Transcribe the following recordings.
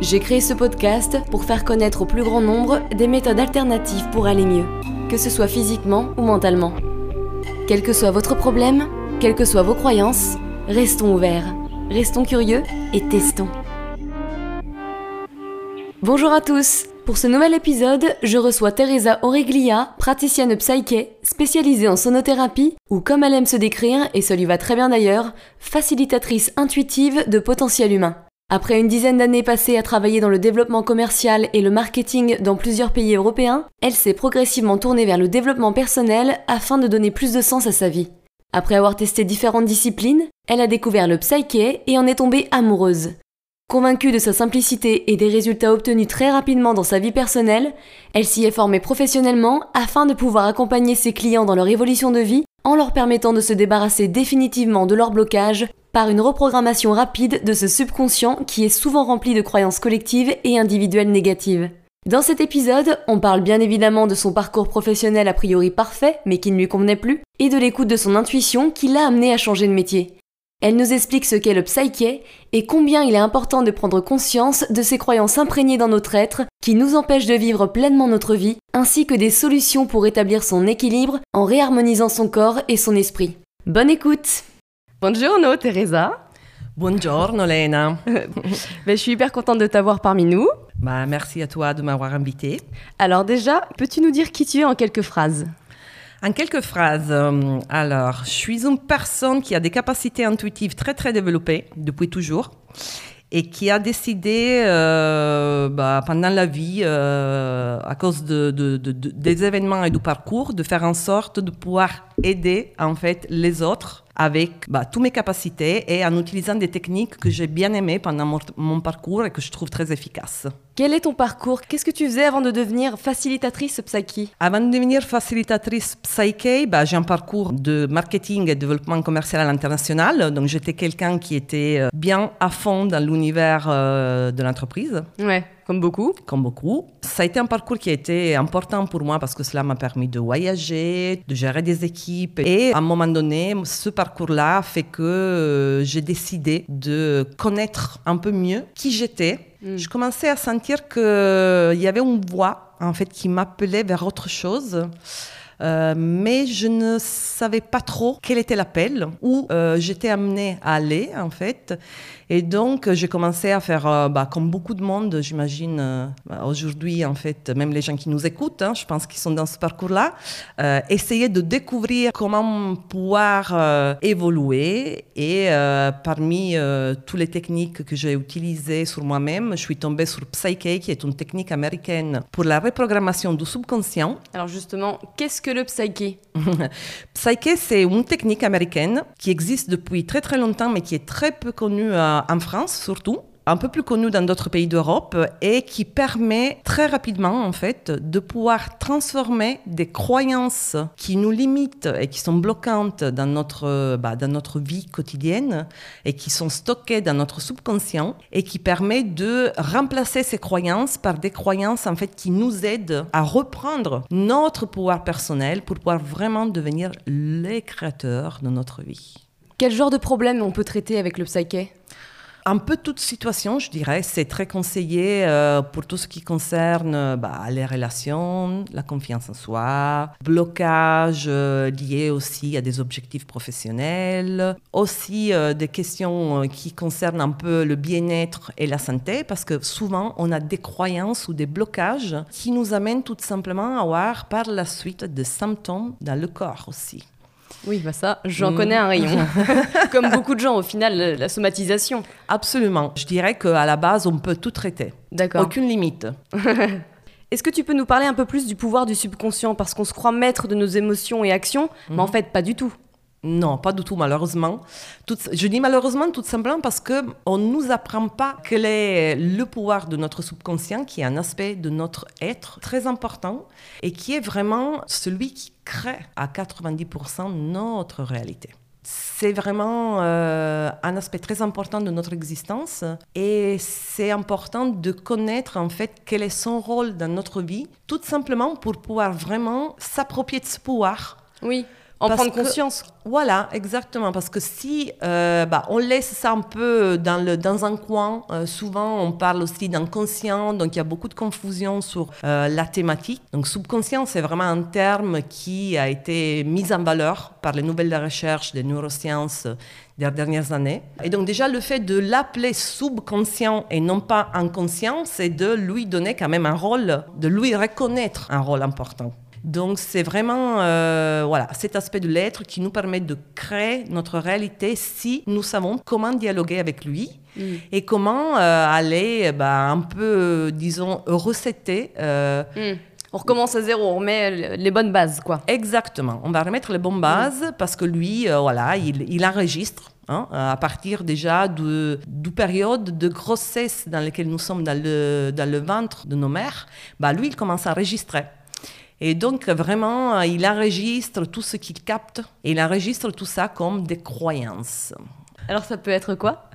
J'ai créé ce podcast pour faire connaître au plus grand nombre des méthodes alternatives pour aller mieux, que ce soit physiquement ou mentalement. Quel que soit votre problème, quelles que soient vos croyances, restons ouverts, restons curieux et testons. Bonjour à tous Pour ce nouvel épisode, je reçois Teresa Oreglia, praticienne psyché, spécialisée en sonothérapie, ou comme elle aime se décrire, et ça lui va très bien d'ailleurs, facilitatrice intuitive de potentiel humain. Après une dizaine d'années passées à travailler dans le développement commercial et le marketing dans plusieurs pays européens, elle s'est progressivement tournée vers le développement personnel afin de donner plus de sens à sa vie. Après avoir testé différentes disciplines, elle a découvert le psyché et en est tombée amoureuse. Convaincue de sa simplicité et des résultats obtenus très rapidement dans sa vie personnelle, elle s'y est formée professionnellement afin de pouvoir accompagner ses clients dans leur évolution de vie en leur permettant de se débarrasser définitivement de leur blocage par une reprogrammation rapide de ce subconscient qui est souvent rempli de croyances collectives et individuelles négatives. Dans cet épisode, on parle bien évidemment de son parcours professionnel a priori parfait mais qui ne lui convenait plus, et de l'écoute de son intuition qui l'a amené à changer de métier. Elle nous explique ce qu'est le psyché et combien il est important de prendre conscience de ces croyances imprégnées dans notre être qui nous empêchent de vivre pleinement notre vie, ainsi que des solutions pour établir son équilibre en réharmonisant son corps et son esprit. Bonne écoute Bonjour Teresa Bonjour Lena ben, Je suis hyper contente de t'avoir parmi nous. Bah, merci à toi de m'avoir invité. Alors déjà, peux-tu nous dire qui tu es en quelques phrases? En quelques phrases, euh, alors, je suis une personne qui a des capacités intuitives très très développées depuis toujours et qui a décidé euh, bah, pendant la vie, euh, à cause de, des événements et du parcours, de faire en sorte de pouvoir aider en fait les autres avec bah, toutes mes capacités et en utilisant des techniques que j'ai bien aimées pendant mon, parcours et que je trouve très efficaces. Quel est ton parcours? Qu'est-ce que tu faisais avant de devenir facilitatrice psyche? Avant de devenir facilitatrice psyche, bah, j'ai un parcours de marketing et développement commercial à l'international. Donc j'étais quelqu'un qui était euh, bien à fond dans l'univers euh, de l'entreprise. Ouais. Comme beaucoup. Comme beaucoup. Ça a été un parcours qui a été important pour moi parce que cela m'a permis de voyager, de gérer des équipes. Et à un moment donné, ce parcours-là fait que euh, j'ai décidé de connaître un peu mieux qui j'étais. Hmm. Je commençais à sentir qu'il y avait une voix en fait qui m'appelait vers autre chose. Euh, mais je ne savais pas trop quel était l'appel, où euh, j'étais amenée à aller en fait. Et donc, j'ai commencé à faire, euh, bah, comme beaucoup de monde, j'imagine, euh, bah, aujourd'hui, en fait, même les gens qui nous écoutent, hein, je pense qu'ils sont dans ce parcours-là, euh, essayer de découvrir comment pouvoir évoluer. Et parmi toutes les techniques que j'ai utilisées sur moi-même, je suis tombée sur Psyche, qui est une technique américaine pour la reprogrammation du subconscient. Alors justement, qu'est-ce que le Psyche? Psyche, c'est une technique américaine qui existe depuis très très longtemps, mais qui est très peu connue en France surtout un peu plus connu dans d'autres pays d'Europe et qui permet très rapidement en fait de pouvoir transformer des croyances qui nous limitent et qui sont bloquantes dans notre, bah, dans notre vie quotidienne et qui sont stockées dans notre subconscient et qui permet de remplacer ces croyances par des croyances en fait qui nous aident à reprendre notre pouvoir personnel pour pouvoir vraiment devenir les créateurs de notre vie. Quel genre de problème on peut traiter avec le psyché? Un peu toute situation, je dirais. C'est très conseillé euh, pour tout ce qui concerne euh, bah, les relations, la confiance en soi, blocage euh, lié aussi à des objectifs professionnels, aussi des questions qui concernent un peu le bien-être et la santé, parce que souvent on a des croyances ou des blocages qui nous amènent tout simplement à avoir par la suite des symptômes dans le corps aussi. Oui, bah ça, j'en connais un rayon. Comme beaucoup de gens, au final, la somatisation. Absolument. Je dirais qu'à la base, on peut tout traiter. D'accord. Aucune limite. Est-ce que tu peux nous parler un peu plus du pouvoir du subconscient? Parce qu'on se croit maître de nos émotions et actions, mais en mhm. fait, pas du tout. Non, pas du tout, malheureusement. je dis malheureusement tout simplement parce qu'on ne nous apprend pas quel est le pouvoir de notre subconscient, qui est un aspect de notre être très important et qui est vraiment celui qui crée à 90% notre réalité. C'est vraiment euh, un aspect très important de notre existence et c'est important de connaître en fait quel est son rôle dans notre vie, tout simplement pour pouvoir vraiment s'approprier de ce pouvoir. Oui. En prendre conscience. Voilà, exactement. Parce que si euh, bah, on laisse ça un peu dans, le, dans un coin, euh, souvent on parle aussi d'inconscient, donc il y a beaucoup de confusion sur euh, la thématique. Donc subconscient, c'est vraiment un terme qui a été mis en valeur par les nouvelles recherches des neurosciences des dernières années. Et donc déjà le fait de l'appeler subconscient et non pas inconscient, c'est de lui donner quand même un rôle, de lui reconnaître un rôle important. Donc c'est vraiment euh, voilà, cet aspect de l'être qui nous permet de créer notre réalité si nous savons comment dialoguer avec lui mm. et comment euh, aller bah, un peu, disons, recéter. Euh, mm. On recommence à zéro, on remet les bonnes bases, quoi. Exactement, on va remettre les bonnes bases mm. parce que lui, voilà, il, enregistre. Hein, à partir déjà de, du période de grossesse dans laquelle nous sommes dans le, dans le ventre de nos mères, bah lui, il commence à enregistrer. Et donc, vraiment, il enregistre tout ce qu'il capte et il enregistre tout ça comme des croyances. Alors, ça peut être quoi?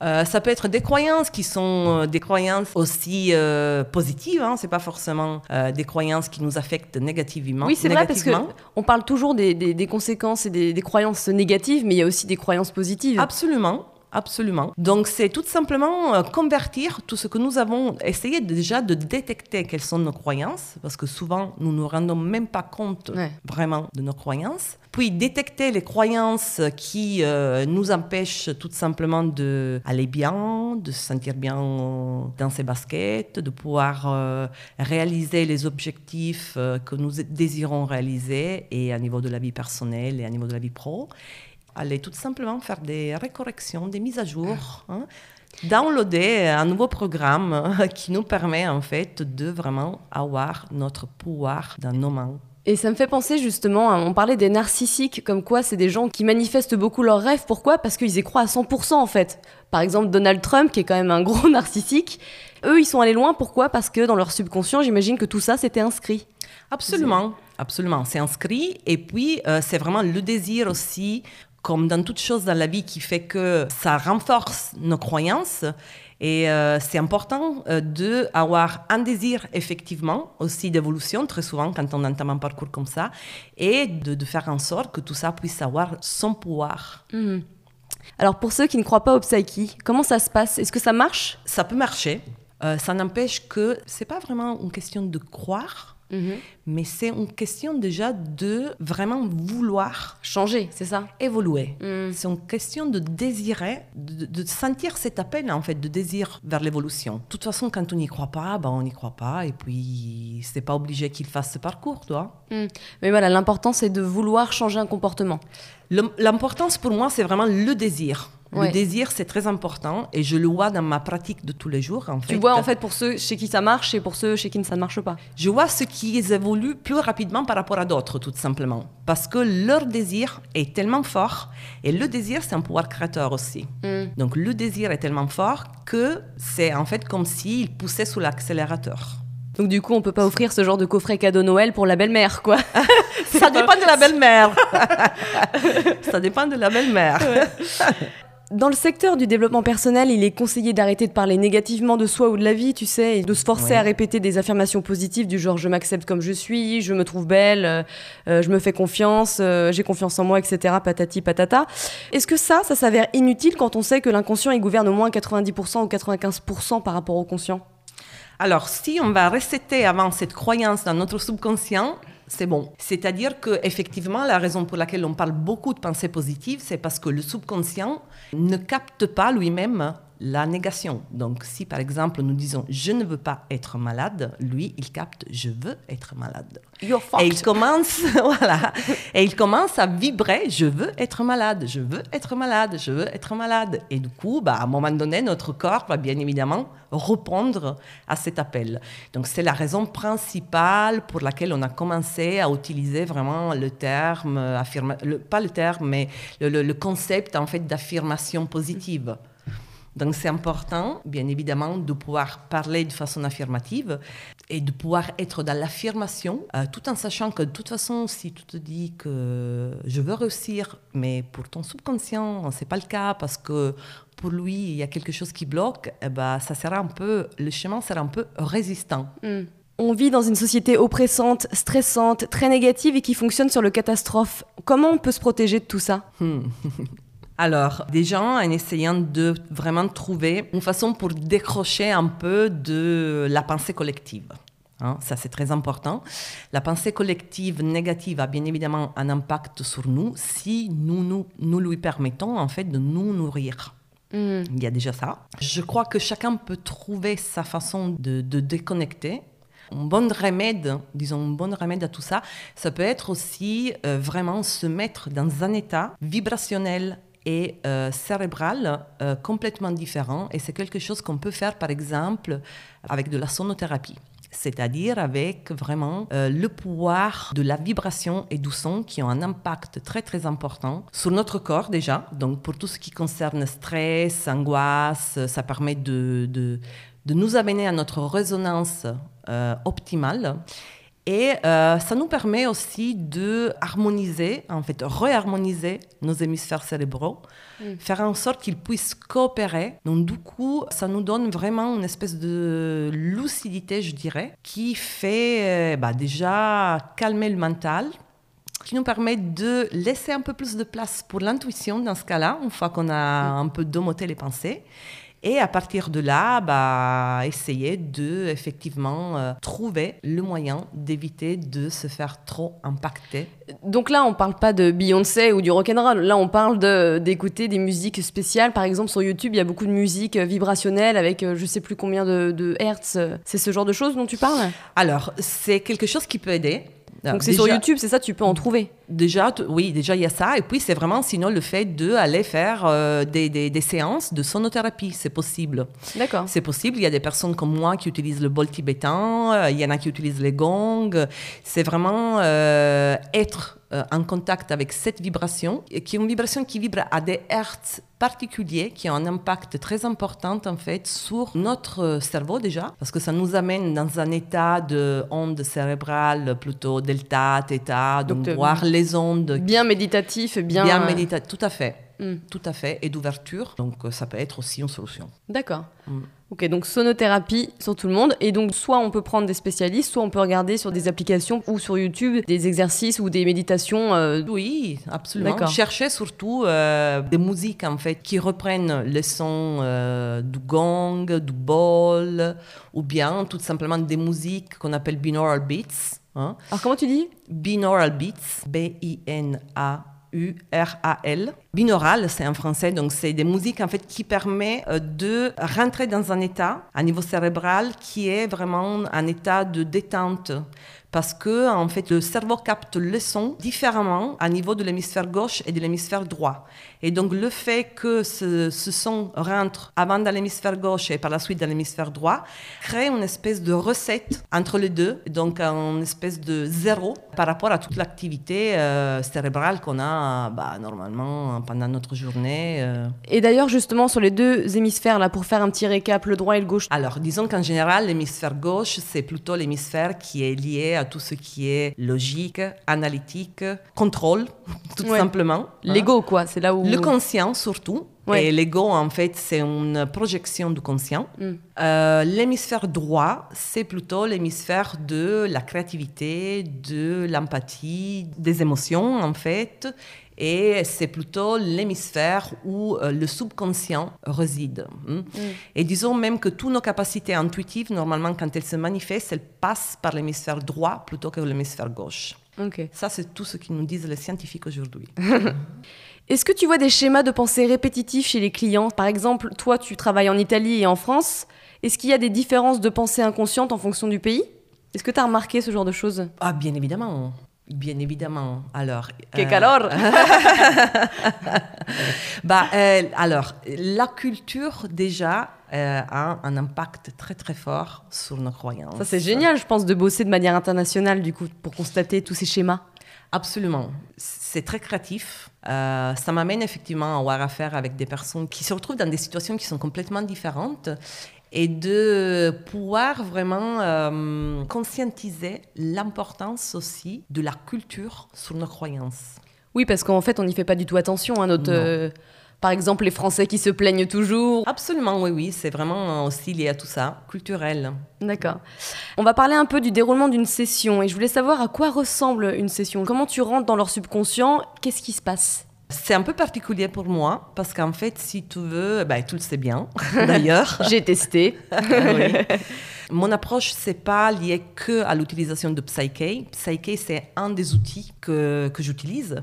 Euh, ça peut être des croyances qui sont euh, des croyances aussi euh, positives, hein, c'est pas forcément des croyances qui nous affectent négativement. Oui, c'est vrai parce que on parle toujours des, des, conséquences et des, des, croyances négatives, mais il y a aussi des croyances positives. Absolument. Absolument. Donc c'est tout simplement euh, convertir tout ce que nous avons essayé déjà de détecter quelles sont nos croyances, parce que souvent nous ne nous rendons même pas compte vraiment de nos croyances. Puis détecter les croyances qui euh, nous empêchent tout simplement d'aller bien, de se sentir bien dans ses baskets, de pouvoir euh, réaliser les objectifs que nous désirons réaliser et à niveau de la vie personnelle et à niveau de la vie pro aller tout simplement faire des récorrections, des mises à jour. Hein, downloader un nouveau programme qui nous permet en fait de vraiment avoir notre pouvoir dans nos mains. Et ça me fait penser justement, on parlait des narcissiques, comme quoi c'est des gens qui manifestent beaucoup leurs rêves. Pourquoi? Parce qu'ils y croient à 100% en fait. Par exemple, Donald Trump, qui est quand même un gros narcissique, eux, ils sont allés loin. Pourquoi? Parce que dans leur subconscient, j'imagine que tout ça, c'était inscrit. Absolument, absolument. C'est inscrit. Et puis, euh, c'est vraiment le désir aussi comme dans toute chose dans la vie qui fait que ça renforce nos croyances. Et euh, c'est important euh, d'avoir un désir effectivement aussi d'évolution, très souvent quand on entame un parcours comme ça, et de, faire en sorte que tout ça puisse avoir son pouvoir. Mhm. Alors pour ceux qui ne croient pas au Psyche, comment ça se passe? Est-ce que ça marche? Ça peut marcher. Euh, ça n'empêche que c'est pas vraiment une question de croire, Mhm. Mais c'est une question déjà de vraiment vouloir changer, c'est ça? Évoluer. Mhm. C'est une question de désirer, de, sentir cet appel en fait, de désir vers l'évolution. De toute façon, quand on n'y croit pas, ben on n'y croit pas et puis c'est pas obligé qu'il fasse ce parcours, toi. Mhm. Mais voilà, l'important c'est de vouloir changer un comportement. L'importance pour moi, c'est vraiment le désir. Le désir, c'est très important et je le vois dans ma pratique de tous les jours. En tu vois en fait pour ceux chez qui ça marche et pour ceux chez qui ça ne marche pas. Je vois ceux qui évoluent plus rapidement par rapport à d'autres, tout simplement. Parce que leur désir est tellement fort et le désir, c'est un pouvoir créateur aussi. Mm. Donc le désir est tellement fort que c'est en fait comme s'il poussait sous l'accélérateur. Donc du coup, on peut pas offrir ce genre de coffret cadeau Noël pour la belle-mère, quoi. Ça dépend de la belle-mère. Ça dépend de la belle-mère. Dans le secteur du développement personnel, il est conseillé d'arrêter de parler négativement de soi ou de la vie, tu sais, et de se forcer à répéter des affirmations positives du genre je m'accepte comme je suis, je me trouve belle, euh, euh, je me fais confiance, euh, j'ai confiance en moi, etc. Patati patata. Est-ce que ça, ça s'avère inutile quand on sait que l'inconscient il gouverne au moins 90% ou 95% par rapport au conscient? Alors, si on va recéter avant cette croyance dans notre subconscient, c'est bon. C'est-à-dire que effectivement, la raison pour laquelle on parle beaucoup de pensée positive, c'est parce que le subconscient ne capte pas lui-même la négation. Donc, si par exemple nous disons je ne veux pas être malade, lui, il capte je veux être malade. You're Et il commence, voilà, et il commence à vibrer je veux être malade, je veux être malade, je veux être malade. Et du coup, bah, à un moment donné, notre corps va bien évidemment répondre à cet appel. Donc, c'est la raison principale pour laquelle on a commencé à utiliser vraiment le terme, affirma, le, pas le terme, mais le, le, le concept en fait d'affirmation positive. Donc c'est important, bien évidemment, de pouvoir parler de façon affirmative et de pouvoir être dans l'affirmation, euh, tout en sachant que de toute façon, si tu te dis que je veux réussir, mais pour ton subconscient, c'est pas le cas parce que pour lui, il y a quelque chose qui bloque, eh ben, ça sera un peu, le chemin sera un peu résistant. Mm. On vit dans une société oppressante, stressante, très négative et qui fonctionne sur le catastrophe. Comment on peut se protéger de tout ça? Hmm. Alors, déjà, en essayant de vraiment trouver une façon pour décrocher un peu de la pensée collective. Hein, ça, c'est très important. La pensée collective négative a bien évidemment un impact sur nous si nous, nous, nous lui permettons en fait de nous nourrir. Mmh. Il y a déjà ça. Je crois que chacun peut trouver sa façon de, de déconnecter un bon remède, disons, un bon remède à tout ça, ça peut être aussi euh, vraiment se mettre dans un état vibrationnel euh, cérébral euh, complètement différent. Et c'est quelque chose qu'on peut faire, par exemple, avec de la sonothérapie. C'est-à-dire avec vraiment euh, le pouvoir de la vibration et du son qui ont un impact très très important sur notre corps déjà. Donc pour tout ce qui concerne stress, angoisse, ça permet de, de, de nous amener à notre résonance optimale. Et euh, ça nous permet aussi de harmoniser, en fait, réharmoniser nos hémisphères cérébraux, faire en sorte qu'ils puissent coopérer. Donc, du coup, ça nous donne vraiment une espèce de lucidité, je dirais, qui fait euh, bah, déjà calmer le mental, qui nous permet de laisser un peu plus de place pour l'intuition dans ce cas-là, une fois qu'on a un peu domoté les pensées. Et à partir de là, bah, essayer de effectivement euh, trouver le moyen d'éviter de se faire trop impacter. Donc là, on parle pas de Beyoncé ou du rock'n'roll. Là, on parle d'écouter des musiques spéciales. Par exemple, sur YouTube, il y a beaucoup de musique vibrationnelle avec euh, je sais plus combien de, de hertz. C'est ce genre de choses dont tu parles? Alors, c'est quelque chose qui peut aider. Donc c'est sur YouTube, c'est ça, tu peux en trouver Déjà, oui, déjà il y a ça. Et puis c'est vraiment sinon le fait d'aller faire euh, des, des, des, séances de sonothérapie, c'est possible. D'accord. C'est possible. Il y a des personnes comme moi qui utilisent le bol tibétain, euh, il y en a qui utilisent les gongs. C'est vraiment euh, être euh, en contact avec cette vibration, qui est une vibration qui vibre à des hertz particuliers, qui ont un impact très important en fait sur notre cerveau déjà, parce que ça nous amène dans un état de onde cérébrale plutôt delta, theta, donc, donc voir les ondes. Bien méditatif, bien. Bien méditatif, tout à fait. Mm. Tout à fait, et d'ouverture. Donc ça peut être aussi une solution. D'accord. Mm. Ok, donc sonothérapie sur tout le monde. Et donc soit on peut prendre des spécialistes, soit on peut regarder sur des applications ou sur YouTube des exercices ou des méditations. Euh... Oui, absolument. Chercher surtout euh, des musiques en fait qui reprennent les sons euh, du gong, du bol, ou bien tout simplement des musiques qu'on appelle binaural beats. Hein. Alors comment tu dis? Binaural beats, B-I-N-A. U-R-A-L. Binaural, c'est en français, donc c'est des musiques en fait qui permet euh, de rentrer dans un état, à niveau cérébral, qui est vraiment un état de détente parce que en fait le cerveau capte le son différemment à niveau de l'hémisphère gauche et de l'hémisphère droit. Et donc le fait que ce, ce son rentre avant dans l'hémisphère gauche et par la suite dans l'hémisphère droit crée une espèce de recette entre les deux, donc une espèce de zéro par rapport à toute l'activité euh, cérébrale qu'on a bah, normalement pendant notre journée. Euh. Et d'ailleurs justement sur les deux hémisphères là pour faire un petit récap, le droit et le gauche. Alors disons qu'en général l'hémisphère gauche c'est plutôt l'hémisphère qui est lié à tout ce qui est logique, analytique, contrôle, tout ouais. simplement. L'ego, quoi, c'est là où... Le conscient, surtout. Ouais. Et l'ego, en fait, c'est une projection du conscient. Mm. Euh, l'hémisphère droit, c'est plutôt l'hémisphère de la créativité, de l'empathie, des émotions, en fait. Et c'est plutôt l'hémisphère où euh, le subconscient réside. Hein. Mm. Et disons même que toutes nos capacités intuitives, normalement, quand elles se manifestent, elles passent par l'hémisphère droit plutôt que l'hémisphère gauche. Okay. Ça, c'est tout ce que nous disent les scientifiques aujourd'hui. Est-ce que tu vois des schémas de pensée répétitifs chez les clients? Par exemple, toi, tu travailles en Italie et en France. Est-ce qu'il y a des différences de pensée inconsciente en fonction du pays? Est-ce que tu as remarqué ce genre de choses? Ah, bien évidemment. Bien évidemment. Alors. Que calor bah, euh, alors, la culture, déjà, euh, a un impact très, très fort sur nos croyances. Ça, c'est génial, je pense, de bosser de manière internationale, du coup, pour constater tous ces schémas. Absolument. C'est très créatif. Euh, ça m'amène effectivement à avoir affaire avec des personnes qui se retrouvent dans des situations qui sont complètement différentes et de pouvoir vraiment euh, conscientiser l'importance aussi de la culture sur nos croyances. Oui, parce qu'en fait, on n'y fait pas du tout attention. à hein, notre, euh, par exemple, les Français qui se plaignent toujours. Absolument, oui, oui, c'est vraiment aussi lié à tout ça, culturel. D'accord. On va parler un peu du déroulement d'une session et je voulais savoir à quoi ressemble une session. Comment tu rentres dans leur subconscient? Qu'est-ce qui se passe? C'est un peu particulier pour moi parce qu'en fait, si tu veux, ben, tu le sais bien d'ailleurs. J'ai testé. Mon approche, c'est pas lié que à l'utilisation de Psyche. Psyche, c'est un des outils que, que j'utilise.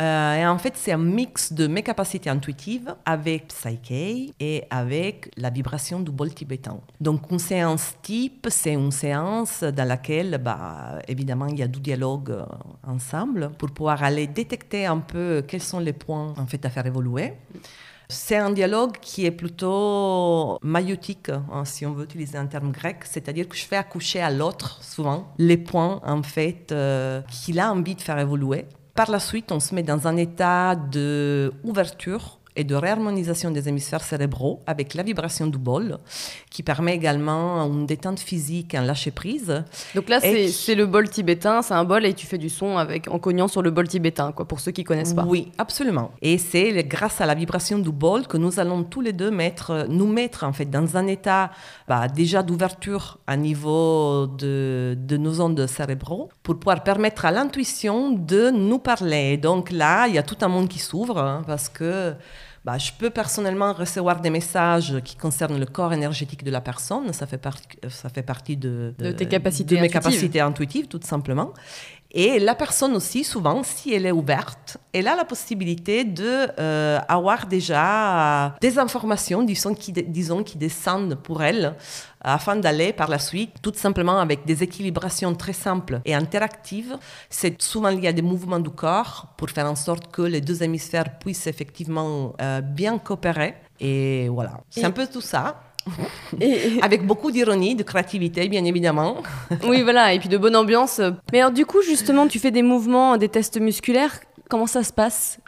Euh, et en fait, c'est un mix de mes capacités intuitives avec Psyche et avec la vibration du bol tibétain. Donc, une séance type, c'est une séance dans laquelle, bah, évidemment, il y a du dialogue euh, ensemble pour pouvoir aller détecter un peu quels sont les points en fait à faire évoluer. C'est un dialogue qui est plutôt maïotique, hein, si on veut utiliser un terme grec, c'est-à-dire que je fais accoucher à l'autre, souvent, les points, en fait, euh, qu'il a envie de faire évoluer. Par la suite, on se met dans un état d'ouverture et de réharmonisation des hémisphères cérébraux avec la vibration du bol, qui permet également une détente physique, un lâcher-prise. Donc là, c'est le bol tibétain, c'est un bol et tu fais du son avec, en cognant sur le bol tibétain, quoi, pour ceux qui connaissent pas. Oui, absolument. Et c'est grâce à la vibration du bol que nous allons tous les deux mettre, nous mettre en fait dans un état bah, déjà d'ouverture à niveau de, de nos ondes cérébraux pour pouvoir permettre à l'intuition de nous parler. Donc là, il y a tout un monde qui s'ouvre hein, parce que bah, je peux personnellement recevoir des messages qui concernent le corps énergétique de la personne. Ça fait, ça fait partie de, de, tes capacités de mes capacités intuitives, tout simplement. Et la personne aussi, souvent, si elle est ouverte, elle a la possibilité de euh, avoir déjà des informations, disons qui, disons, qui descendent pour elle, afin d'aller par la suite, tout simplement avec des équilibrations très simples et interactives. C'est souvent lié à des mouvements du corps pour faire en sorte que les deux hémisphères puissent effectivement euh, bien coopérer. Et voilà, c'est un peu tout ça. Avec beaucoup d'ironie, de créativité, bien évidemment. oui, voilà, et puis de bonne ambiance. Mais alors, du coup, justement, tu fais des mouvements, des tests musculaires. Comment ça se passe?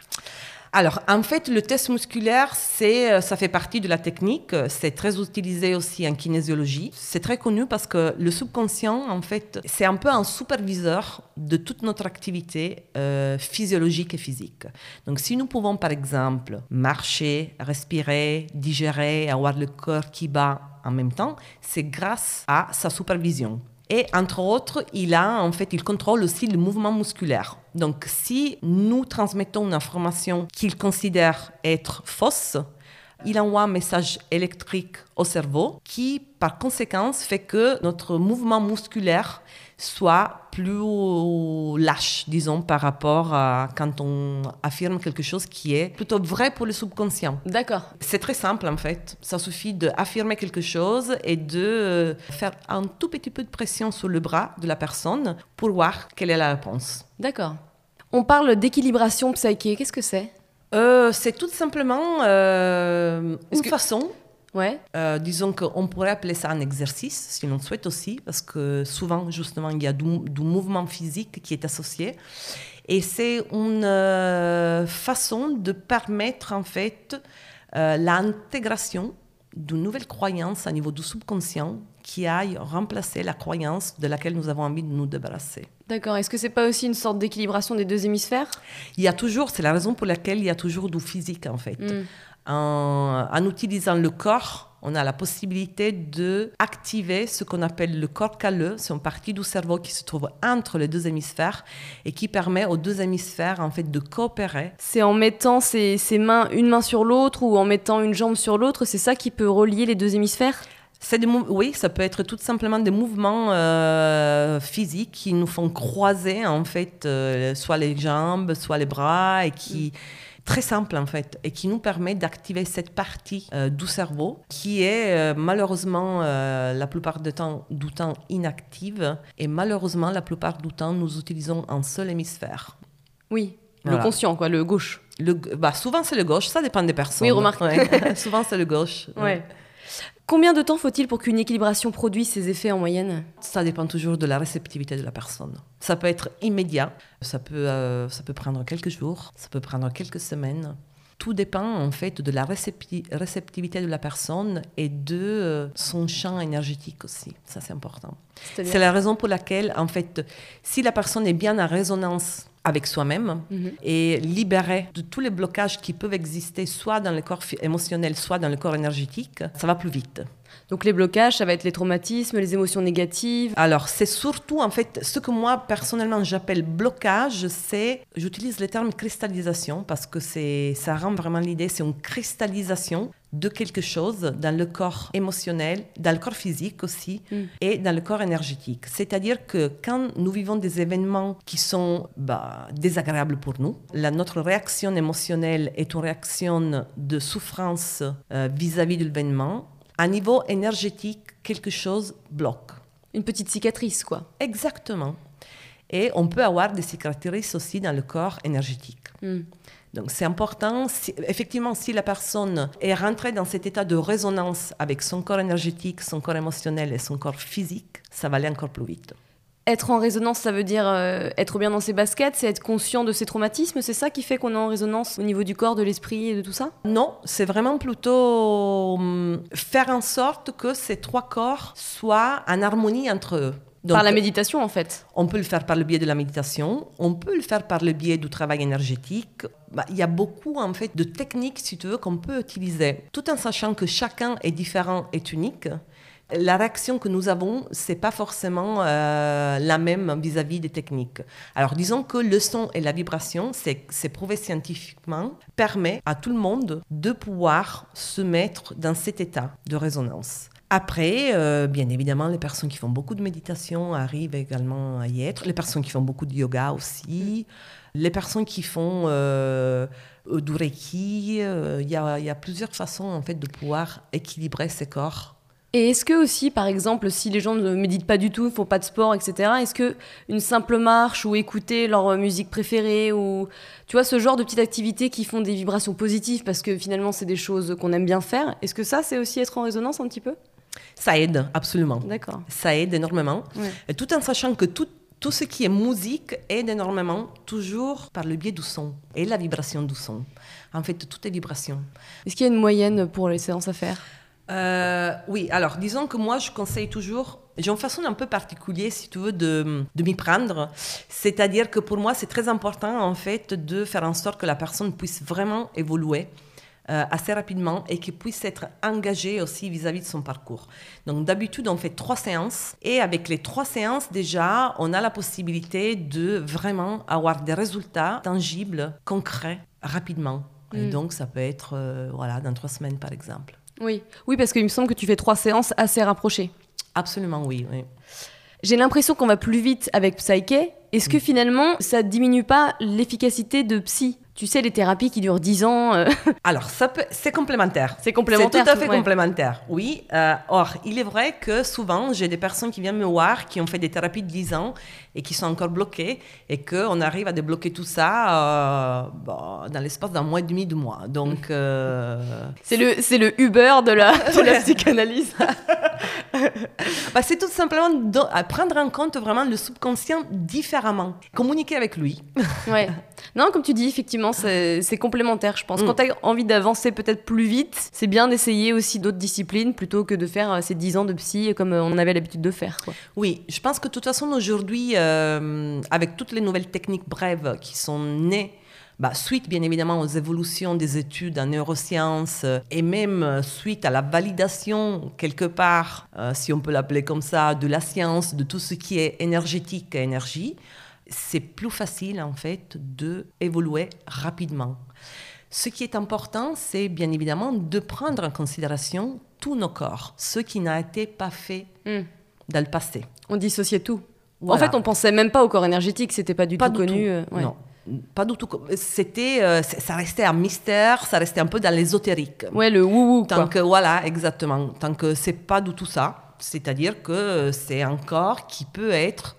Alors, en fait, le test musculaire, c'est, euh, ça fait partie de la technique. C'est très utilisé aussi en kinésiologie. C'est très connu parce que le subconscient, en fait, c'est un peu un superviseur de toute notre activité euh, physiologique et physique. Donc, si nous pouvons, par exemple, marcher, respirer, digérer, avoir le cœur qui bat en même temps, c'est grâce à sa supervision. Et entre autres, il a en fait, il contrôle aussi le mouvement musculaire. Donc, si nous transmettons une information qu'il considère être fausse, il envoie un message électrique au cerveau qui, par conséquence, fait que notre mouvement musculaire soit plus lâche, disons, par rapport à quand on affirme quelque chose qui est plutôt vrai pour le subconscient. D'accord. C'est très simple en fait. Ça suffit d'affirmer quelque chose et de faire un tout petit peu de pression sur le bras de la personne pour voir quelle est la réponse. D'accord. On parle d'équilibration psyché. Qu'est-ce que c'est? Euh, c'est tout simplement euh, une façon. Ouais. Euh, disons qu'on pourrait appeler ça un exercice, si l'on souhaite aussi, parce que souvent, justement, il y a du, mouvement physique qui est associé. Et c'est une façon de permettre, en fait, l'intégration d'une nouvelle croyance à niveau du subconscient qui aille remplacer la croyance de laquelle nous avons envie de nous débarrasser. D'accord. Est-ce que c'est pas aussi une sorte d'équilibration des deux hémisphères? Il y a toujours, c'est la raison pour laquelle il y a toujours du physique en fait. Hmm. En, utilisant le corps, on a la possibilité de activer ce qu'on appelle le corps calleux. C'est une partie du cerveau qui se trouve entre les deux hémisphères et qui permet aux deux hémisphères en fait de coopérer. C'est en mettant ses, mains une main sur l'autre ou en mettant une jambe sur l'autre, c'est ça qui peut relier les deux hémisphères? Oui, ça peut être tout simplement des mouvements euh, physiques qui nous font croiser en fait euh, soit les jambes, soit les bras et qui, très simple en fait et qui nous permet d'activer cette partie euh, du cerveau qui est euh, malheureusement euh, la plupart du temps, du temps inactive et malheureusement la plupart du temps nous utilisons un seul hémisphère. Oui, Voilà. le conscient, quoi, le gauche. Le, bah, souvent c'est le gauche, ça dépend des personnes. Oui, remarque. Ouais. souvent c'est le gauche. Ouais. Combien de temps faut-il pour qu'une équilibration produise ses effets en moyenne? Ça dépend toujours de la réceptivité de la personne. Ça peut être immédiat, ça peut, euh, ça peut prendre quelques jours, ça peut prendre quelques semaines. Tout dépend en fait de la récepti- réceptivité de la personne et de euh, son champ énergétique aussi. Ça c'est important. C'est la raison pour laquelle en fait, si la personne est bien en résonance avec soi-même Mhm. et libérée de tous les blocages qui peuvent exister soit dans le corps émotionnel, soit dans le corps énergétique, ça va plus vite. Donc les blocages, ça va être les traumatismes, les émotions négatives. Alors, c'est surtout, en fait, ce que moi, personnellement, j'appelle blocage, c'est, j'utilise le terme cristallisation parce que c'est, ça rend vraiment l'idée, c'est une cristallisation de quelque chose dans le corps émotionnel, dans le corps physique aussi, Mm. et dans le corps énergétique. C'est-à-dire que quand nous vivons des événements qui sont bah, désagréables pour nous, la, notre réaction émotionnelle est une réaction de souffrance euh, vis-à-vis de l'événement. À niveau énergétique, quelque chose bloque. Une petite cicatrice, quoi. Exactement. Et on peut avoir des cicatrices aussi dans le corps énergétique. Hmm. Donc c'est important, si- effectivement, si la personne est rentrée dans cet état de résonance avec son corps énergétique, son corps émotionnel et son corps physique, ça va aller encore plus vite. Être en résonance, ça veut dire euh, être bien dans ses baskets, c'est être conscient de ses traumatismes, c'est ça qui fait qu'on est en résonance au niveau du corps, de l'esprit et de tout ça? Non, c'est vraiment plutôt hum, faire en sorte que ces trois corps soient en harmonie entre eux. Donc, Par la méditation, en fait. On peut le faire par le biais de la méditation, on peut le faire par le biais du travail énergétique. Bah, il y a beaucoup en fait de techniques, si tu veux, qu'on peut utiliser, tout en sachant que chacun est différent et unique. La réaction que nous avons, c'est pas forcément euh, la même vis-à-vis des techniques. Alors, disons que le son et la vibration, c'est prouvé scientifiquement, permet à tout le monde de pouvoir se mettre dans cet état de résonance. Après, euh, bien évidemment, les personnes qui font beaucoup de méditation arrivent également à y être. Les personnes qui font beaucoup de yoga aussi. Les personnes qui font euh, euh, du reiki. euh, Il y, a, il y a plusieurs façons en fait de pouvoir équilibrer ces corps. Et est-ce que aussi, par exemple, si les gens ne méditent pas du tout, ne font pas de sport, etc., est-ce que une simple marche ou écouter leur musique préférée ou tu vois ce genre de petites activités qui font des vibrations positives parce que finalement c'est des choses qu'on aime bien faire, est-ce que ça c'est aussi être en résonance un petit peu? Ça aide, absolument. D'accord. Ça aide énormément. Ouais. Tout en sachant que tout, tout ce qui est musique aide énormément, toujours par le biais du son et la vibration du son. En fait, tout est vibration. Est-ce qu'il y a une moyenne pour les séances à faire? Euh, oui, alors disons que moi je conseille toujours, j'ai une façon un peu particulière si tu veux de, de m'y prendre, c'est-à-dire que pour moi c'est très important en fait de faire en sorte que la personne puisse vraiment évoluer euh, assez rapidement et qu'elle puisse être engagée aussi vis-à-vis de son parcours. Donc d'habitude on fait trois séances et avec les trois séances déjà on a la possibilité de vraiment avoir des résultats tangibles, concrets, rapidement. Et Mm. donc ça peut être euh, voilà dans trois semaines par exemple. Oui. Oui, parce qu'il me semble que tu fais trois séances assez rapprochées. Absolument, oui. oui. J'ai l'impression qu'on va plus vite avec Psyche. Est-ce que finalement, ça diminue pas l'efficacité de psy? Tu sais, les thérapies qui durent 10 ans, euh, Alors, ça peut, c'est complémentaire. c'est complémentaire. C'est tout à fait ouais. complémentaire, oui. Euh, or, il est vrai que souvent, j'ai des personnes qui viennent me voir, qui ont fait des thérapies de 10 ans et qui sont encore bloquées, et qu'on arrive à débloquer tout ça euh, bon, dans l'espace d'un mois et demi, deux mois. Donc, C'est le, c'est le Uber de la, de la psychanalyse. bah, c'est tout simplement de- à prendre en compte vraiment le subconscient différemment, communiquer avec lui. ouais. Non, comme tu dis, effectivement, c'est c'est complémentaire, je pense. Mm. Quand tu as envie d'avancer peut-être plus vite, c'est bien d'essayer aussi d'autres disciplines plutôt que de faire euh, ces 10 ans de psy comme euh, on avait l'habitude de faire. Quoi. Oui, je pense que de toute façon, aujourd'hui, euh, avec toutes les nouvelles techniques brèves qui sont nées, bah, suite bien évidemment aux évolutions des études en neurosciences et même suite à la validation, quelque part, euh, si on peut l'appeler comme ça, de la science, de tout ce qui est énergétique et énergie, c'est plus facile en fait de évoluer rapidement. Ce qui est important, c'est bien évidemment de prendre en considération tous nos corps, ce qui n'a été pas fait Mm. dans le passé. On dissociait tout. Voilà. En fait, on pensait même pas au corps énergétique, c'était pas du Pas tout du connu. tout. euh, ouais. Non. Pas du tout. C'était, euh, ça restait un mystère, ça restait un peu dans l'ésotérique. Ouais, le wou Tant que voilà, exactement. Tant que c'est pas du tout ça. C'est-à-dire que c'est un corps qui peut être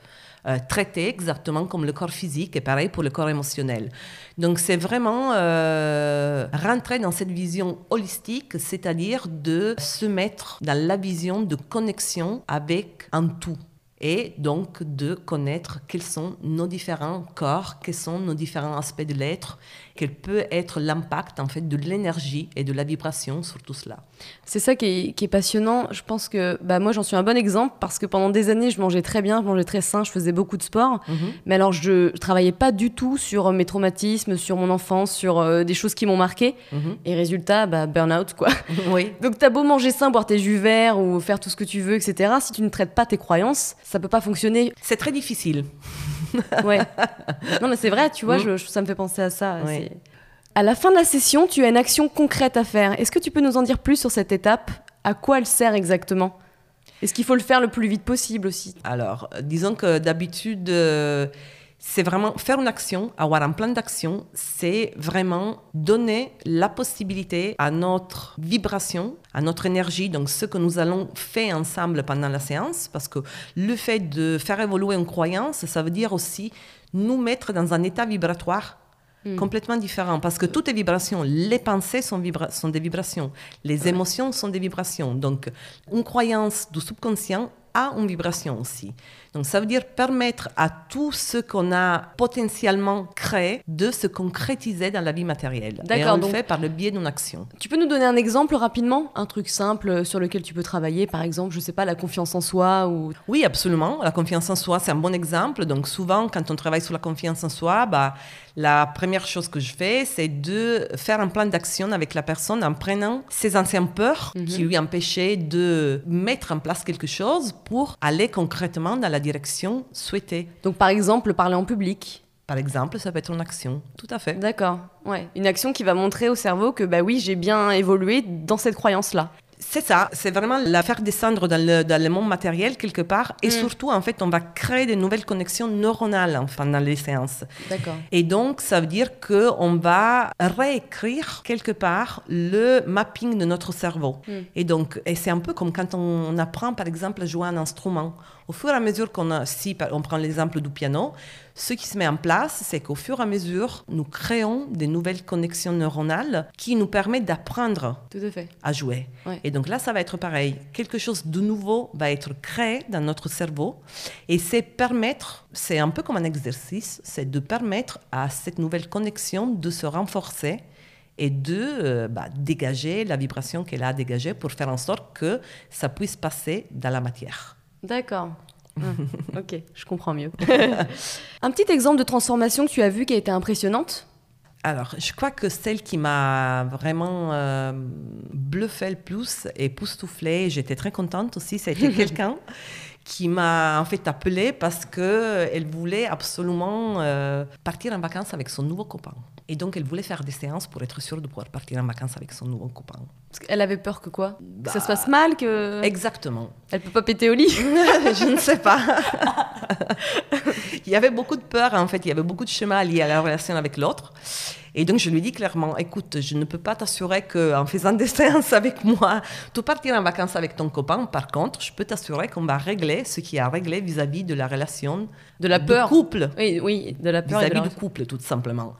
euh, traité exactement comme le corps physique et pareil pour le corps émotionnel. Donc c'est vraiment euh, rentrer dans cette vision holistique, c'est-à-dire de se mettre dans la vision de connexion avec un tout et donc de connaître quels sont nos différents corps, quels sont nos différents aspects de l'être, quel peut être l'impact en fait de l'énergie et de la vibration sur tout cela. C'est ça qui est, passionnant. Je pense que bah, moi j'en suis un bon exemple parce que pendant des années je mangeais très bien, je mangeais très sain, je faisais beaucoup de sport, mhm. mais alors je, ne travaillais pas du tout sur mes traumatismes, sur mon enfance, sur euh, des choses qui m'ont marqué. Mhm. Et résultat, bah, burn-out quoi. Oui. Donc t'as beau manger sain, boire tes jus verts ou faire tout ce que tu veux, etc. Si tu ne traites pas tes croyances, ça peut pas fonctionner. C'est très difficile. ouais. Non, mais c'est vrai, tu vois, mm. je, ça me fait penser à ça. À la fin de la session, tu as une action concrète à faire. Est-ce que tu peux nous en dire plus sur cette étape? À quoi elle sert exactement? Est-ce qu'il faut le faire le plus vite possible aussi? Alors, disons que d'habitude, euh, c'est vraiment faire une action, avoir un plan d'action, c'est vraiment donner la possibilité à notre vibration, à notre énergie, donc ce que nous allons faire ensemble pendant la séance, parce que le fait de faire évoluer une croyance, ça veut dire aussi nous mettre dans un état vibratoire hmm. complètement différent, parce que toutes les vibrations, les pensées sont, sont des vibrations, les émotions sont des vibrations, donc une croyance du subconscient a une vibration aussi. Donc ça veut dire permettre à tout ce qu'on a potentiellement créé de se concrétiser dans la vie matérielle. D'accord. Et on le fait par le biais d'une action. Tu peux nous donner un exemple rapidement? Un truc simple sur lequel tu peux travailler, par exemple, je ne sais pas, la confiance en soi ou... Oui, absolument. La confiance en soi, c'est un bon exemple. Donc souvent, quand on travaille sur la confiance en soi, bah, la première chose que je fais, c'est de faire un plan d'action avec la personne en prenant ses anciennes peurs mhm. qui lui empêchaient de mettre en place quelque chose pour aller concrètement dans la direction souhaitée. Donc par exemple, parler en public par exemple, ça peut être une action, tout à fait. D'accord, ouais. Une action qui va montrer au cerveau que, bah oui, j'ai bien évolué dans cette croyance-là. C'est ça, c'est vraiment la faire descendre dans le, dans le, monde matériel quelque part. Et mm. surtout, en fait, on va créer de nouvelles connexions neuronales enfin, dans les séances. D'accord. Et donc, ça veut dire qu'on va réécrire quelque part le mapping de notre cerveau. Mm. Et donc, et c'est un peu comme quand on, apprend, par exemple, à jouer un instrument. Au fur et à mesure qu'on a, si on prend l'exemple du piano, ce qui se met en place, c'est qu'au fur et à mesure, nous créons des nouvelles connexions neuronales qui nous permettent d'apprendre à jouer. Et donc là, ça va être pareil. Quelque chose de nouveau va être créé dans notre cerveau et c'est permettre, c'est un peu comme un exercice, c'est de permettre à cette nouvelle connexion de se renforcer et de euh, bah, dégager la vibration qu'elle a dégagée pour faire en sorte que ça puisse passer dans la matière. D'accord. Ah, ok, je comprends mieux. un petit exemple de transformation que tu as vu qui a été impressionnante? Alors, je crois que celle qui m'a vraiment euh, bluffé le plus et poustouflé, j'étais très contente aussi, c'était quelqu'un qui m'a en fait appelé parce qu'elle voulait absolument euh, partir en vacances avec son nouveau copain. Et donc, elle voulait faire des séances pour être sûre de pouvoir partir en vacances avec son nouveau copain. Parce qu'elle avait peur que quoi? Que ça se passe mal que... Exactement. Elle peut pas péter au lit? Je ne sais pas. il y avait beaucoup de peur, en fait. Il y avait beaucoup de schémas liés à la relation avec l'autre. Et donc, je lui dis clairement, écoute, je ne peux pas t'assurer qu'en faisant des séances avec moi, tu partir en vacances avec ton copain. Par contre, je peux t'assurer qu'on va régler ce qui a réglé vis-à-vis de la relation de la peur. couple. Oui, oui, de la peur. Vis-à-vis du couple, tout simplement.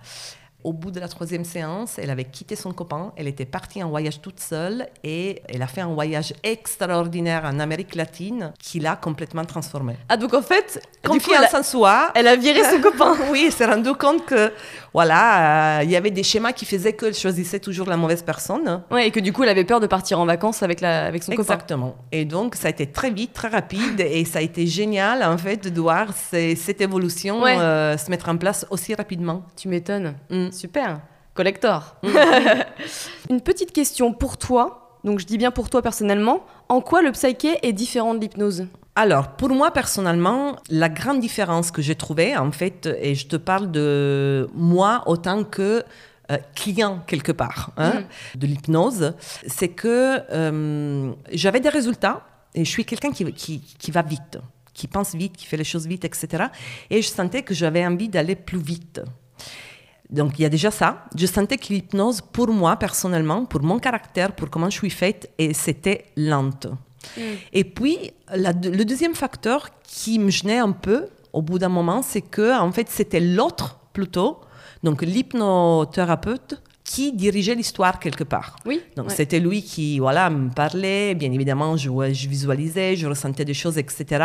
Au bout de la troisième séance, elle avait quitté son copain, elle était partie en voyage toute seule et elle a fait un voyage extraordinaire en Amérique latine qui l'a complètement transformée. Ah donc en fait, confiance en soi. Elle a viré son copain. oui, elle s'est rendue compte que voilà, euh, il y avait des schémas qui faisaient qu'elle choisissait toujours la mauvaise personne. Ouais, et que du coup elle avait peur de partir en vacances avec, la, avec son copain. Exactement. Et donc ça a été très vite, très rapide et ça a été génial en fait de voir cette évolution euh, se mettre en place aussi rapidement. Tu m'étonnes. Mm. Super. Collector. Une petite question pour toi. Donc je dis bien pour toi personnellement. En quoi le psyché est différent de l'hypnose? Alors, pour moi personnellement, la grande différence que j'ai trouvée, en fait, et je te parle de moi autant que euh, client quelque part hein, mm. de l'hypnose, c'est que euh, j'avais des résultats et je suis quelqu'un qui, qui, qui, va vite, qui pense vite, qui fait les choses vite, etc. Et je sentais que j'avais envie d'aller plus vite. Donc il y a déjà ça. Je sentais que l'hypnose, pour moi personnellement, pour mon caractère, pour comment je suis faite, et c'était lente. Mm. Et puis le deuxième facteur qui me gênait un peu au bout d'un moment, c'est que en fait c'était l'autre plutôt, donc l'hypnothérapeute qui dirigeait l'histoire quelque part. Oui. Donc c'était lui qui voilà me parlait, bien évidemment je, je visualisais, je ressentais des choses, etc.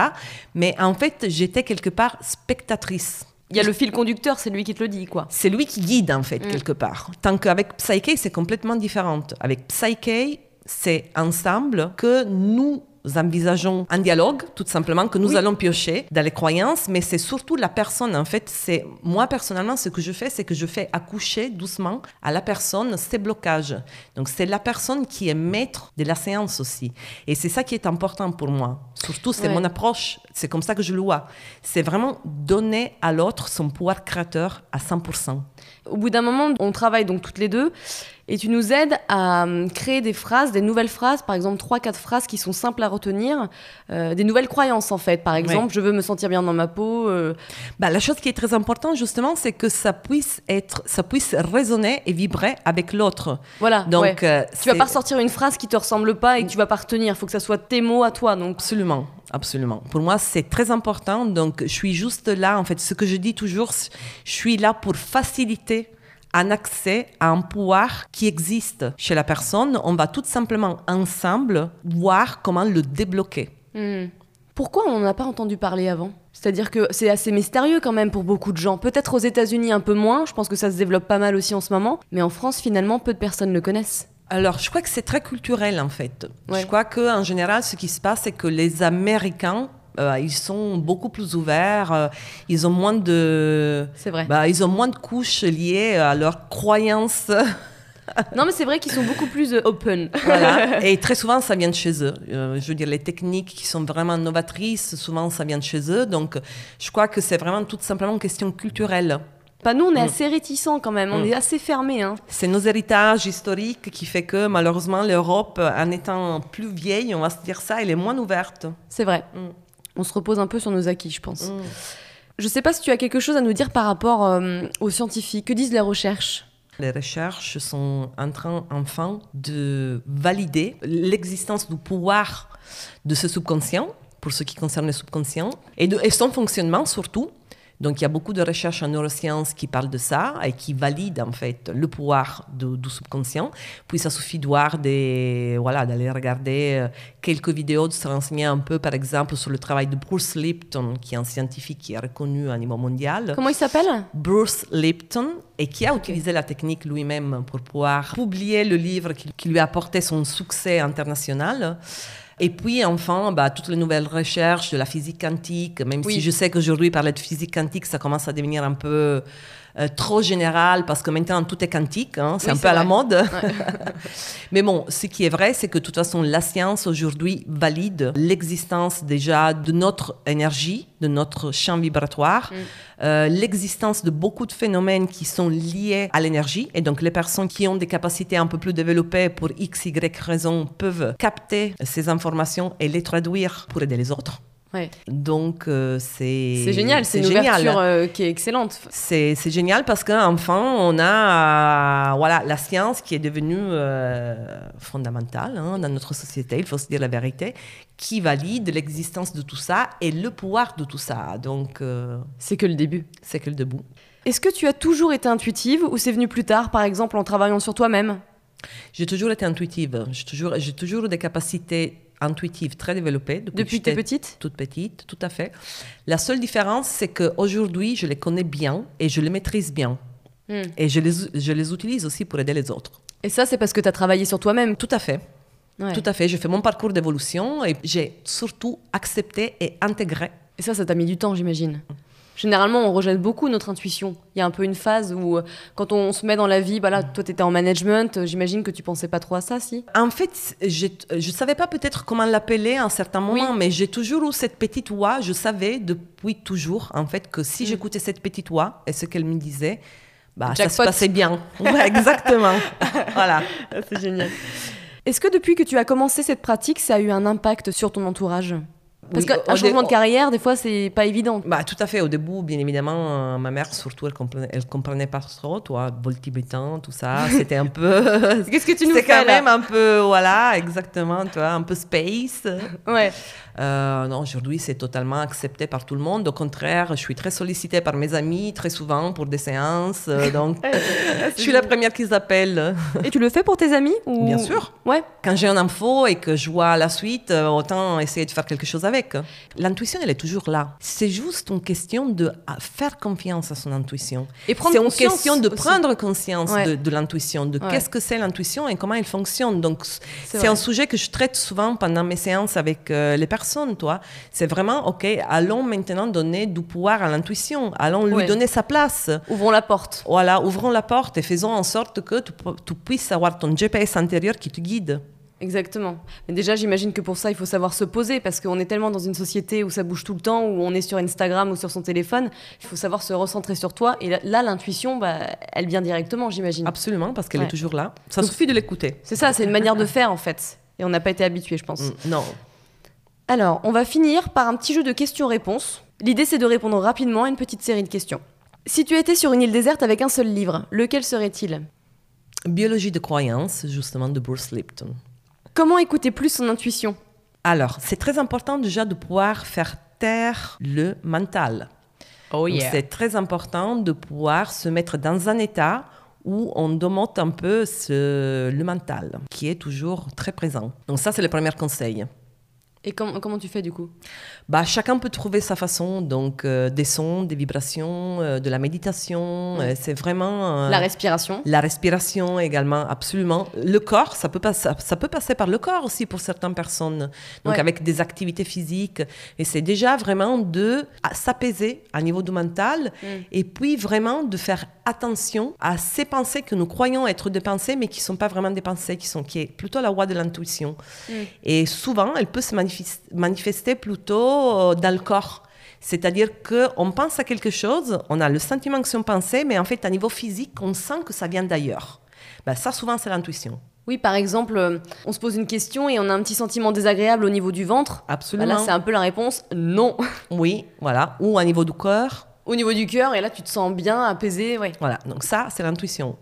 Mais en fait j'étais quelque part spectatrice. Il y a le fil conducteur, c'est lui qui te le dit, quoi. C'est lui qui guide, en fait, mm. quelque part. Tant qu'avec Psyche, c'est complètement différent. Avec Psyche, c'est ensemble que nous envisageons un dialogue, tout simplement, que nous allons piocher dans les croyances, mais c'est surtout la personne. En fait, c'est moi personnellement, ce que je fais, c'est que je fais accoucher doucement à la personne ses blocages. Donc, c'est la personne qui est maître de la séance aussi. Et c'est ça qui est important pour moi. Surtout, c'est mon approche. C'est comme ça que je le vois. C'est vraiment donner à l'autre son pouvoir créateur à 100%. Au bout d'un moment, on travaille donc toutes les deux et tu nous aides à hum, créer des phrases, des nouvelles phrases, par exemple trois, quatre phrases qui sont simples à retenir, euh, des nouvelles croyances en fait. Par exemple, je veux me sentir bien dans ma peau. Euh. Bah, la chose qui est très importante justement, c'est que ça puisse être, ça puisse résonner et vibrer avec l'autre. Voilà. Donc, euh, tu vas pas ressortir une phrase qui te ressemble pas et que tu vas pas retenir. Il faut que ça soit tes mots à toi. Donc absolument. Absolument. Pour moi, c'est très important. Donc, je suis juste là. En fait, ce que je dis toujours, je suis là pour faciliter un accès à un pouvoir qui existe chez la personne. On va tout simplement ensemble voir comment le débloquer. Hmm. Pourquoi on n'en a pas entendu parler avant? C'est-à-dire que c'est assez mystérieux quand même pour beaucoup de gens. Peut-être aux États-Unis un peu moins, je pense que ça se développe pas mal aussi en ce moment, mais en France finalement peu de personnes le connaissent. Alors, je crois que c'est très culturel en fait. Je crois qu'en général, ce qui se passe, c'est que les Américains euh, ils sont beaucoup plus ouverts. Euh, ils ont moins de. C'est vrai. Bah, ils ont moins de couches liées à leurs croyances. non, mais c'est vrai qu'ils sont beaucoup plus euh, open. voilà. Et très souvent, ça vient de chez eux. je veux dire, les techniques qui sont vraiment novatrices, souvent, ça vient de chez eux. Donc, je crois que c'est vraiment tout simplement une question culturelle. Pas nous, on est mm. assez réticents quand même, on mm. est assez fermés. Hein. C'est nos héritages historiques qui fait que malheureusement l'Europe, en étant plus vieille, on va se dire ça, elle est moins ouverte. C'est vrai. Mm on se repose un peu sur nos acquis, je pense. Je ne sais pas si tu as quelque chose à nous dire par rapport euh, aux scientifiques. Que disent les recherches? Les recherches sont en train enfin de valider l'existence du pouvoir de ce subconscient, pour ce qui concerne le subconscient, et, de, et son fonctionnement surtout. Donc il y a beaucoup de recherches en neurosciences qui parlent de ça et qui valident en fait le pouvoir du subconscient. Puis ça suffit de voir des, voilà, d'aller regarder euh, quelques vidéos, de se renseigner un peu par exemple sur le travail de Bruce Lipton, qui est un scientifique qui est reconnu à niveau mondial. Comment il s'appelle? Bruce Lipton et qui a utilisé la technique lui-même pour pouvoir publier le livre qui lui a apporté son succès international. Et puis, enfin, bah, toutes les nouvelles recherches de la physique quantique, même si je sais qu'aujourd'hui, parler de physique quantique, ça commence à devenir un peu euh, trop général parce que maintenant tout est quantique, hein, c'est un peu à la mode. Mais bon, ce qui est vrai, c'est que de toute façon, la science aujourd'hui valide l'existence déjà de notre énergie, de notre champ vibratoire. Mm. Euh, l'existence de beaucoup de phénomènes qui sont liés à l'énergie. Et donc, les personnes qui ont des capacités un peu plus développées pour X, Y raison peuvent capter ces informations et les traduire pour aider les autres. Donc euh, c'est c'est génial, c'est une ouverture euh, qui est excellente. C'est génial parce qu'enfin on a voilà la science qui est devenue fondamentale hein, dans notre société, il faut se dire la vérité, qui valide l'existence de tout ça et le pouvoir de tout ça. Donc, euh, c'est que le début. C'est que le début. Est-ce que tu as toujours été intuitive ou c'est venu plus tard, par exemple en travaillant sur toi-même? J'ai toujours été intuitive. J'ai toujours, j'ai toujours des capacités intuitives très développées. Depuis, depuis que tu petite? Toute petite, tout à fait. La seule différence, c'est qu'aujourd'hui, je les connais bien et je les maîtrise bien. Hmm. Et je les, je les utilise aussi pour aider les autres. Et ça, c'est parce que tu as travaillé sur toi-même Tout à fait. Tout à fait. J'ai fait mon parcours d'évolution et j'ai surtout accepté et intégré. Et ça, ça t'a mis du temps, j'imagine. Généralement, on rejette beaucoup notre intuition. Il y a un peu une phase où, euh, quand on se met dans la vie, bah là, toi, tu étais en management, euh, j'imagine que tu pensais pas trop à ça, si En fait, je ne savais pas peut-être comment l'appeler à un certain moment, mais j'ai toujours eu cette petite voix. Je savais depuis toujours, en fait, que si mm. j'écoutais cette petite voix et ce qu'elle me disait, bah, ça se passait bien. Ouais, exactement. voilà. C'est génial. Est-ce que depuis que tu as commencé cette pratique, ça a eu un impact sur ton entourage? Parce Oui, qu'un changement de carrière, des fois, c'est pas évident. Bah, tout à fait. Au début, bien évidemment, euh, ma mère, surtout, elle comprenait, elle comprenait pas trop, toi, vol tibetain, tout ça. C'était un peu. Qu'est-ce que tu nous C'est fais quand là même un peu, voilà, exactement, tu vois, un peu space. Ouais. Euh, non, aujourd'hui, c'est totalement accepté par tout le monde. Au contraire, je suis très sollicitée par mes amis très souvent pour des séances. euh, donc, je suis la première qu'ils appellent. Et tu le fais pour tes amis ou... Bien sûr. Ouais. Quand j'ai une info et que je vois la suite, autant essayer de faire quelque chose avec. L'intuition, elle est toujours là. C'est juste une question de faire confiance à son intuition. Et prendre C'est une conscience question de aussi. prendre conscience Ouais. de, de l'intuition, de Ouais. qu'est-ce que c'est l'intuition et comment elle fonctionne. Donc, c'est un sujet que je traite souvent pendant mes séances avec euh, les personnes, toi. C'est vraiment, OK, allons maintenant donner du pouvoir à l'intuition. Allons lui Ouais. donner sa place. Ouvrons la porte. Voilà, ouvrons la porte et faisons en sorte que tu, tu puisses avoir ton GPS intérieur qui te guide. Exactement. Mais déjà, j'imagine que pour ça, il faut savoir se poser parce qu'on est tellement dans une société où ça bouge tout le temps, où on est sur Instagram ou sur son téléphone. Il faut savoir se recentrer sur toi. Et là, l'intuition, bah, elle vient directement, j'imagine. Absolument, parce qu'elle Ouais. est toujours là. Ça Donc- suffit de l'écouter. C'est ça, c'est une manière de faire en fait. Et on n'a pas été habitué, je pense. Mm, Non. Alors, on va finir par un petit jeu de questions-réponses. L'idée, c'est de répondre rapidement à une petite série de questions. Si tu étais sur une île déserte avec un seul livre, lequel serait-il? Biologie de croyance, justement, de Bruce Lipton. Comment écouter plus son intuition? Alors, c'est très important déjà de pouvoir faire taire le mental. Oh C'est très important de pouvoir se mettre dans un état où on domote un peu ce- le mental, qui est toujours très présent. Donc ça, c'est le premier conseil. Et com- comment tu fais du coup? Bah, chacun peut trouver sa façon, donc euh, des sons, des vibrations, euh, de la méditation, euh, c'est vraiment... La respiration. La respiration également, absolument. Le corps, ça peut, passer, ça peut passer par le corps aussi pour certaines personnes. Donc Ouais. avec des activités physiques. Et c'est déjà vraiment de à s'apaiser à niveau du mental Mm. et puis vraiment de faire attention à ces pensées que nous croyons être des pensées mais qui ne sont pas vraiment des pensées, qui, sont, qui est plutôt la voie de l'intuition. Mm. Et souvent, elle peut se manifes- manifester plutôt euh, dans le corps. C'est-à-dire qu'on pense à quelque chose, on a le sentiment que c'est une pensée, mais en fait, à niveau physique, on sent que ça vient d'ailleurs. Ben, ça, souvent, c'est l'intuition. Oui, par exemple, euh, on se pose une question et on a un petit sentiment désagréable au niveau du ventre. Absolument. là, c'est un peu la réponse non. Oui, voilà. Ou à niveau du corps. Au niveau du cœur, et là, tu te sens bien, apaisé. Ouais. Voilà. Donc ça, c'est l'intuition.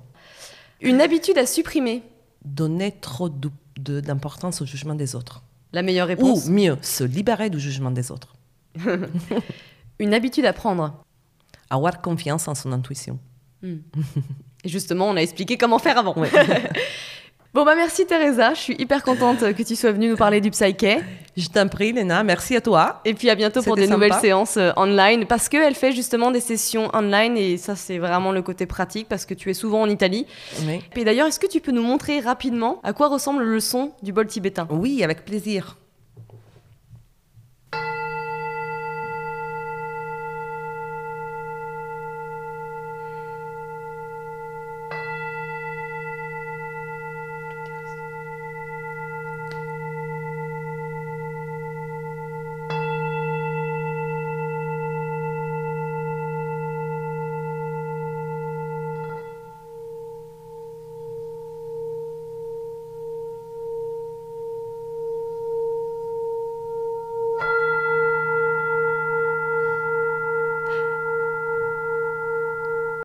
Une habitude à supprimer. Donner trop d'importance au jugement des autres. La meilleure réponse. Ou mieux, se libérer du jugement des autres. Une habitude à prendre. Avoir confiance en son intuition. Et justement, on a expliqué comment faire avant. Ouais. Bon, bah merci Teresa. Je suis hyper contente que tu sois venue nous parler du psyché. Je t'en prie, Léna. Merci à toi. Et puis à bientôt pour des nouvelles séances euh, online. Parce qu'elle fait justement des sessions online et ça, c'est vraiment le côté pratique parce que tu es souvent en Italie. Oui. Et d'ailleurs, est-ce que tu peux nous montrer rapidement à quoi ressemble le son du bol tibétain? Oui, avec plaisir.